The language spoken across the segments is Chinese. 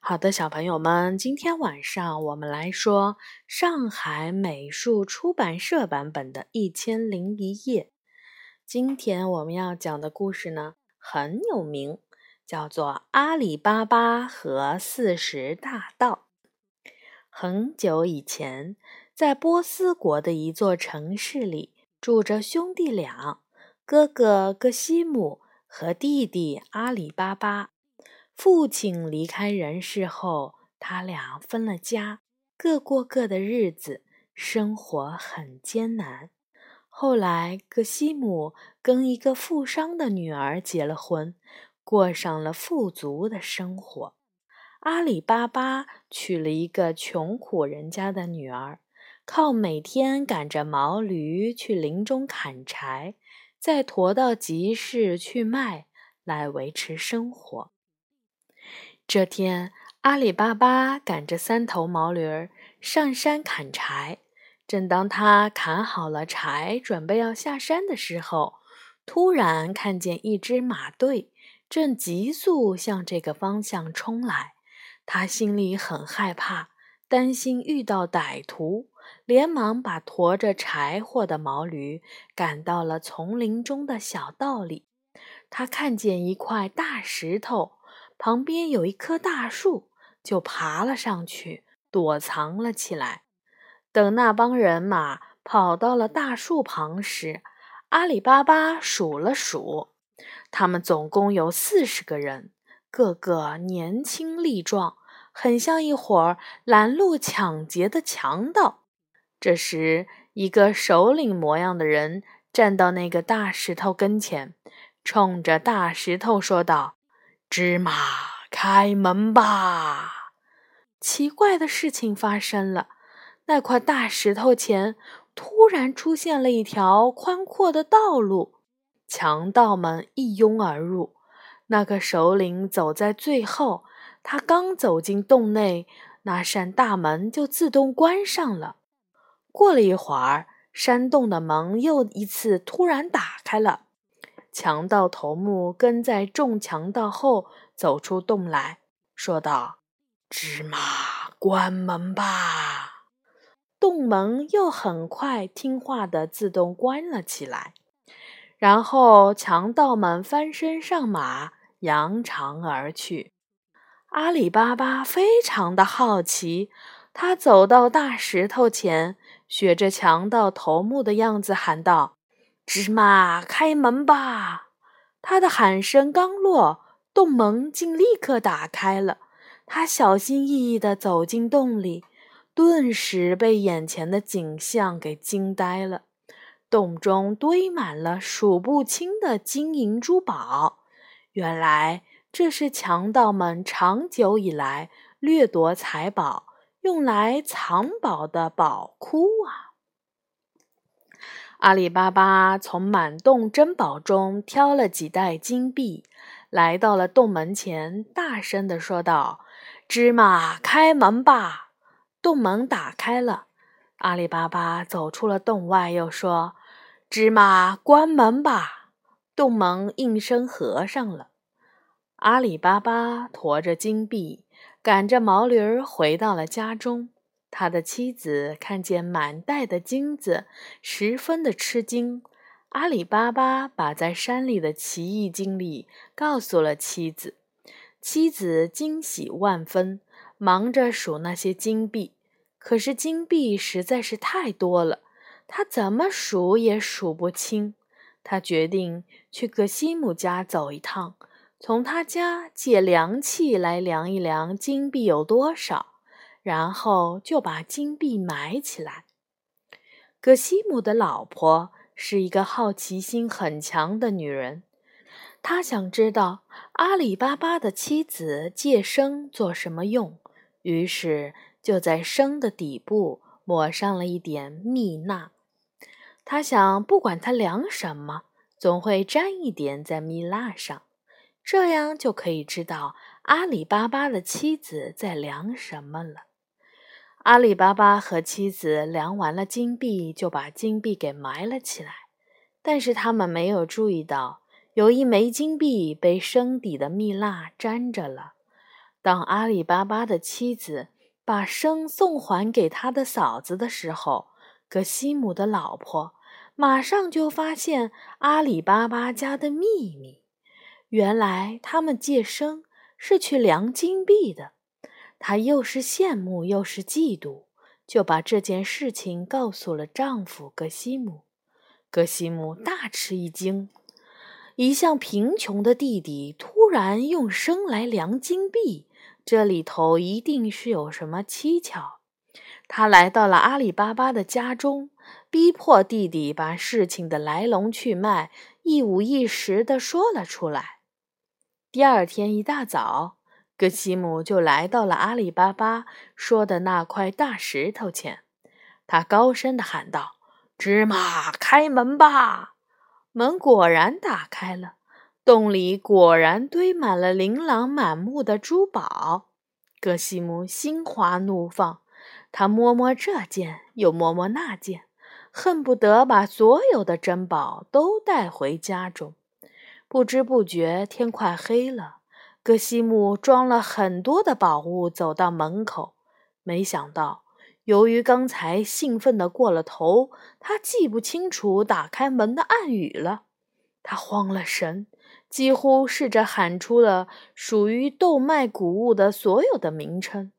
好的，小朋友们，今天晚上我们来说上海美术出版社版本的《一千零一夜》。今天我们要讲的故事呢很有名，叫做《阿里巴巴和四十大盗》。很久以前，在波斯国的一座城市里，住着兄弟俩，哥哥哥西姆和弟弟阿里巴巴。父亲离开人世后，他俩分了家，各过各的日子，生活很艰难。后来，葛西姆跟一个富商的女儿结了婚，过上了富足的生活。阿里巴巴娶了一个穷苦人家的女儿，靠每天赶着毛驴去林中砍柴，再驮到集市去卖，来维持生活。这天，阿里巴巴赶着三头毛驴儿上山砍柴。正当他砍好了柴，准备要下山的时候，突然看见一支马队正急速向这个方向冲来。他心里很害怕，担心遇到歹徒，连忙把驮着柴火的毛驴赶到了丛林中的小道里。他看见一块大石头。旁边有一棵大树，就爬了上去，躲藏了起来。等那帮人马跑到了大树旁时，阿里巴巴数了数，他们总共有四十个人，个个年轻力壮，很像一伙拦路抢劫的强盗。这时，一个首领模样的人站到那个大石头跟前，冲着大石头说道。芝麻，开门吧！奇怪的事情发生了，那块大石头前突然出现了一条宽阔的道路，强盗们一拥而入。那个首领走在最后，他刚走进洞内，那扇大门就自动关上了。过了一会儿，山洞的门又一次突然打开了。强盗头目跟在众强盗后走出洞来说道：“芝麻，关门吧！”洞门又很快听话的自动关了起来。然后强盗们翻身上马，扬长而去。阿里巴巴非常的好奇，他走到大石头前，学着强盗头目的样子喊道。芝麻，开门吧！他的喊声刚落，洞门竟立刻打开了。他小心翼翼地走进洞里，顿时被眼前的景象给惊呆了。洞中堆满了数不清的金银珠宝，原来这是强盗们长久以来掠夺财宝、用来藏宝的宝库啊！阿里巴巴从满洞珍宝中挑了几袋金币，来到了洞门前，大声地说道：“芝麻，开门吧！”洞门打开了，阿里巴巴走出了洞外，又说：“芝麻，关门吧！”洞门应声合上了。阿里巴巴驮着金币，赶着毛驴儿回到了家中。他的妻子看见满袋的金子，十分的吃惊。阿里巴巴把在山里的奇异经历告诉了妻子，妻子惊喜万分，忙着数那些金币。可是金币实在是太多了，他怎么数也数不清。他决定去格西姆家走一趟，从他家借量器来量一量金币有多少。然后就把金币埋起来。葛西姆的老婆是一个好奇心很强的女人，她想知道阿里巴巴的妻子借生做什么用，于是就在生的底部抹上了一点蜜蜡。她想，不管他量什么，总会沾一点在蜜蜡上，这样就可以知道阿里巴巴的妻子在量什么了。阿里巴巴和妻子量完了金币，就把金币给埋了起来。但是他们没有注意到，有一枚金币被生底的蜜蜡粘着了。当阿里巴巴的妻子把生送还给他的嫂子的时候，格西姆的老婆马上就发现阿里巴巴家的秘密。原来他们借生是去量金币的。她又是羡慕又是嫉妒，就把这件事情告诉了丈夫格西姆。格西姆大吃一惊，一向贫穷的弟弟突然用生来量金币，这里头一定是有什么蹊跷。他来到了阿里巴巴的家中，逼迫弟弟把事情的来龙去脉一五一十地说了出来。第二天一大早。格西姆就来到了阿里巴巴说的那块大石头前，他高声地喊道：“芝麻，开门吧！”门果然打开了，洞里果然堆满了琳琅满目的珠宝。格西姆心花怒放，他摸摸这件，又摸摸那件，恨不得把所有的珍宝都带回家中。不知不觉，天快黑了。格西姆装了很多的宝物，走到门口，没想到，由于刚才兴奋的过了头，他记不清楚打开门的暗语了。他慌了神，几乎试着喊出了属于豆麦谷物的所有的名称，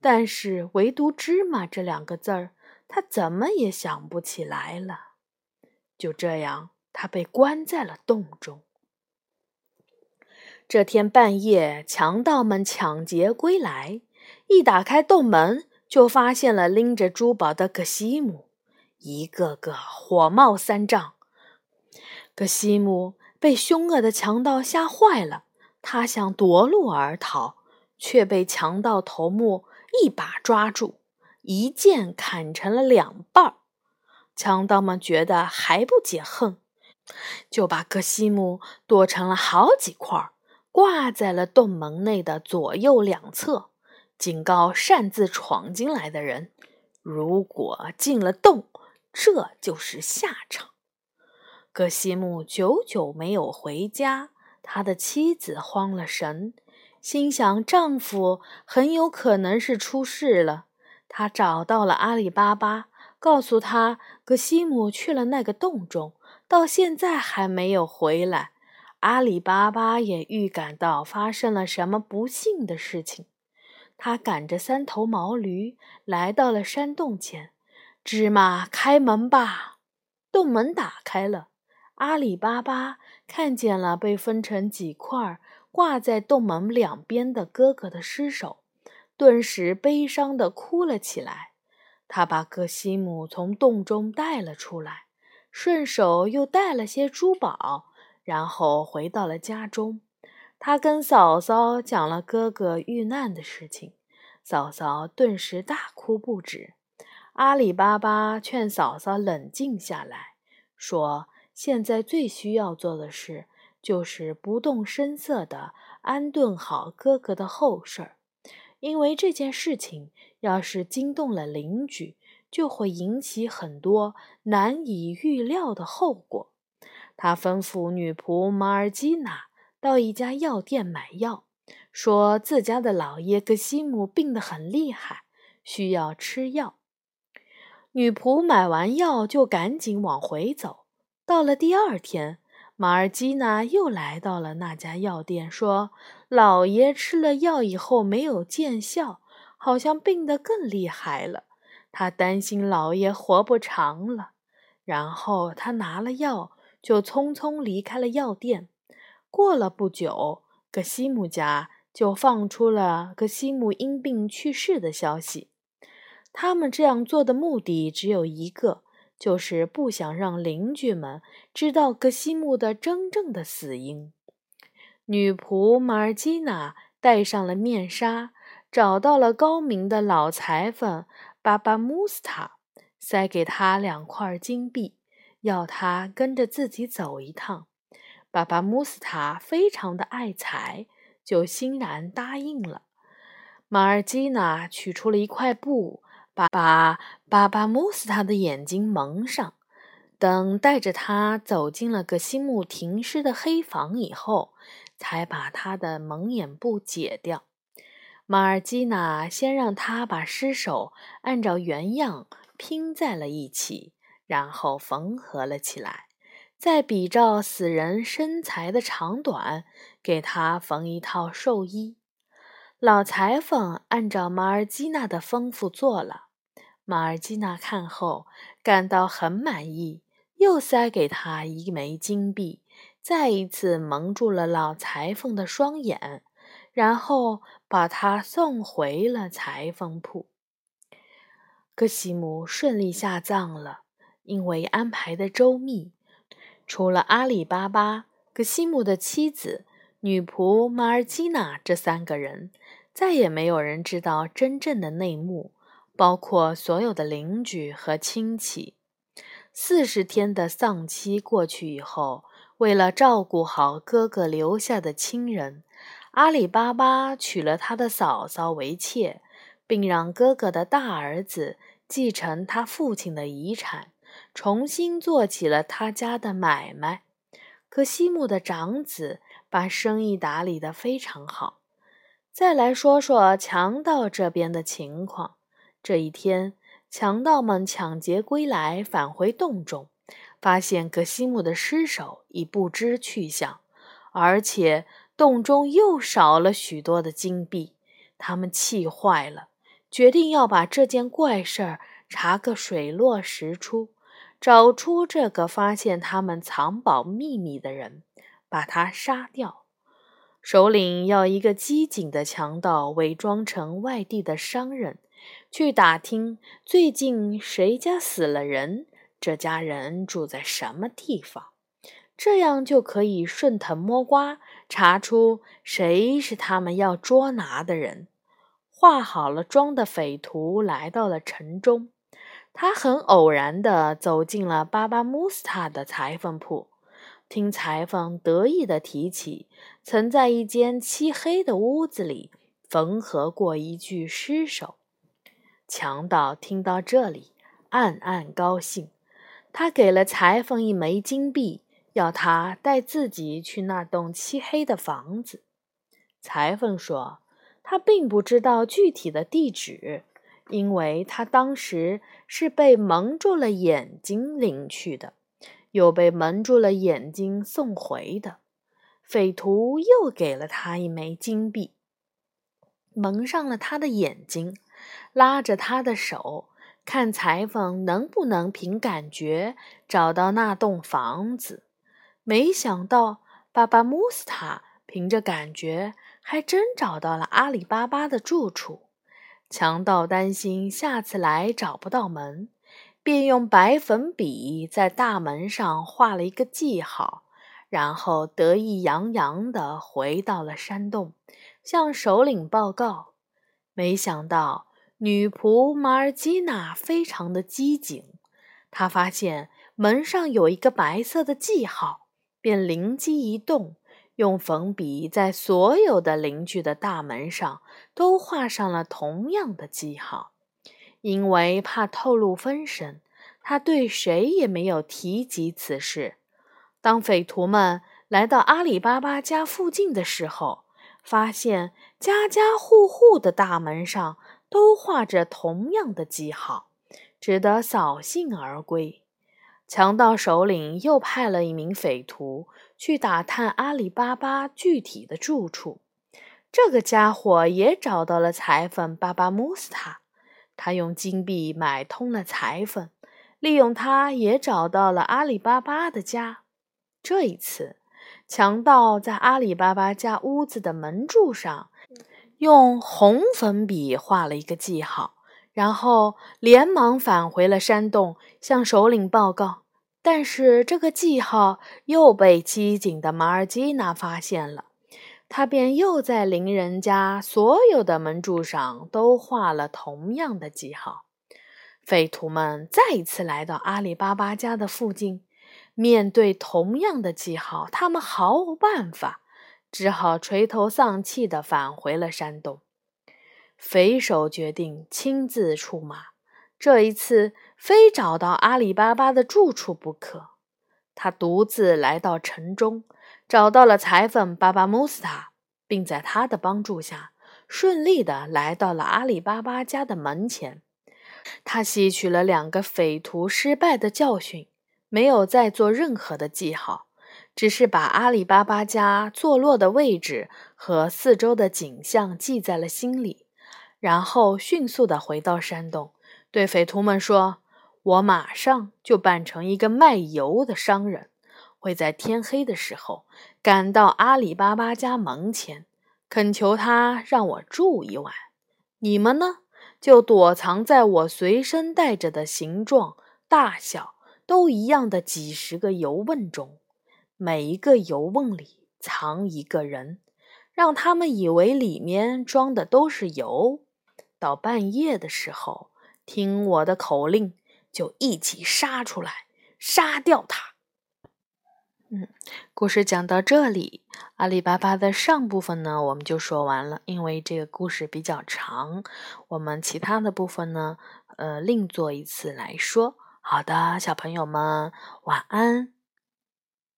但是唯独“芝麻”这两个字儿，他怎么也想不起来了。就这样，他被关在了洞中。这天半夜，强盗们抢劫归来，一打开洞门，就发现了拎着珠宝的格西姆，一个个火冒三丈。格西姆被凶恶的强盗吓坏了，他想夺路而逃，却被强盗头目一把抓住，一剑砍成了两半。强盗们觉得还不解恨，就把格西姆剁成了好几块。挂在了洞门内的左右两侧，警告擅自闯进来的人：如果进了洞，这就是下场。格西姆久久没有回家，他的妻子慌了神，心想丈夫很有可能是出事了。她找到了阿里巴巴，告诉他格西姆去了那个洞中，到现在还没有回来。阿里巴巴也预感到发生了什么不幸的事情，他赶着三头毛驴来到了山洞前。芝麻，开门吧！洞门打开了，阿里巴巴看见了被分成几块挂在洞门两边的哥哥的尸首，顿时悲伤地哭了起来。他把格西姆从洞中带了出来，顺手又带了些珠宝。然后回到了家中，他跟嫂嫂讲了哥哥遇难的事情，嫂嫂顿时大哭不止。阿里巴巴劝嫂嫂冷静下来，说：“现在最需要做的事就是不动声色地安顿好哥哥的后事儿，因为这件事情要是惊动了邻居，就会引起很多难以预料的后果。”他吩咐女仆马尔基娜到一家药店买药，说自家的老爷格西姆病得很厉害，需要吃药。女仆买完药就赶紧往回走。到了第二天，马尔基娜又来到了那家药店，说老爷吃了药以后没有见效，好像病得更厉害了。他担心老爷活不长了。然后他拿了药。就匆匆离开了药店。过了不久，格西姆家就放出了格西姆因病去世的消息。他们这样做的目的只有一个，就是不想让邻居们知道格西姆的真正的死因。女仆马尔基娜戴上了面纱，找到了高明的老裁缝巴巴穆斯塔，塞给他两块金币。要他跟着自己走一趟，爸爸穆斯塔非常的爱财，就欣然答应了。马尔基娜取出了一块布，把把爸爸穆斯塔的眼睛蒙上。等带着他走进了个西木停尸的黑房以后，才把他的蒙眼布解掉。马尔基娜先让他把尸首按照原样拼在了一起，然后缝合了起来，再比照死人身材的长短，给他缝一套寿衣。老裁缝按照马尔基娜的吩咐做了。马尔基娜看后感到很满意，又塞给他一枚金币，再一次蒙住了老裁缝的双眼。然后把他送回了裁缝铺。格西姆顺利下葬了，因为安排的周密。除了阿里巴巴、格西姆的妻子、女仆马尔基娜这三个人，再也没有人知道真正的内幕，包括所有的邻居和亲戚。四十天的丧期过去以后，为了照顾好哥哥留下的亲人。阿里巴巴娶了他的嫂嫂为妾，并让哥哥的大儿子继承他父亲的遗产，重新做起了他家的买卖。可西姆的长子把生意打理得非常好。再来说说强盗这边的情况。这一天，强盗们抢劫归来，返回洞中，发现格西姆的尸首已不知去向，而且。洞中又少了许多的金币，他们气坏了，决定要把这件怪事儿查个水落石出，找出这个发现他们藏宝秘密的人，把他杀掉。首领要一个机警的强盗伪装成外地的商人，去打听最近谁家死了人，这家人住在什么地方。这样就可以顺藤摸瓜，查出谁是他们要捉拿的人。化好了妆的匪徒来到了城中，他很偶然地走进了巴巴穆斯塔的裁缝铺，听裁缝得意地提起曾在一间漆黑的屋子里缝合过一具尸首。强盗听到这里，暗暗高兴，他给了裁缝一枚金币。要他带自己去那栋漆黑的房子。裁缝说，他并不知道具体的地址，因为他当时是被蒙住了眼睛领去的，又被蒙住了眼睛送回的。匪徒又给了他一枚金币，蒙上了他的眼睛，拉着他的手，看裁缝能不能凭感觉找到那栋房子。没想到，巴巴穆斯塔凭着感觉，还真找到了阿里巴巴的住处。强盗担心下次来找不到门，便用白粉笔在大门上画了一个记号，然后得意洋洋地回到了山洞，向首领报告。没想到，女仆马尔基娜非常的机警，她发现门上有一个白色的记号。便灵机一动，用粉笔在所有的邻居的大门上都画上了同样的记号。因为怕透露风声，他对谁也没有提及此事。当匪徒们来到阿里巴巴家附近的时候，发现家家户户的大门上都画着同样的记号，只得扫兴而归。强盗首领又派了一名匪徒去打探阿里巴巴具体的住处。这个家伙也找到了裁缝巴巴穆斯塔，他用金币买通了裁缝，利用他也找到了阿里巴巴的家。这一次，强盗在阿里巴巴家屋子的门柱上用红粉笔画了一个记号。然后连忙返回了山洞，向首领报告。但是这个记号又被机警的马尔基娜发现了，他便又在邻人家所有的门柱上都画了同样的记号。匪徒们再一次来到阿里巴巴家的附近，面对同样的记号，他们毫无办法，只好垂头丧气地返回了山洞。匪首决定亲自出马，这一次非找到阿里巴巴的住处不可。他独自来到城中，找到了裁缝巴巴穆斯塔，并在他的帮助下顺利的来到了阿里巴巴家的门前。他吸取了两个匪徒失败的教训，没有再做任何的记号，只是把阿里巴巴家坐落的位置和四周的景象记在了心里，然后迅速的回到山洞，对匪徒们说：“我马上就扮成一个卖油的商人。”会在天黑的时候赶到阿里巴巴家门前，恳求他让我住一晚。你们呢，就躲藏在我随身带着的形状、大小都一样的几十个油瓮中，每一个油瓮里藏一个人，让他们以为里面装的都是油。到半夜的时候，听我的口令，就一起杀出来，杀掉他。嗯，故事讲到这里，阿里巴巴的上部分呢，我们就说完了。因为这个故事比较长，我们其他的部分呢，呃，另做一次来说。好的，小朋友们，晚安。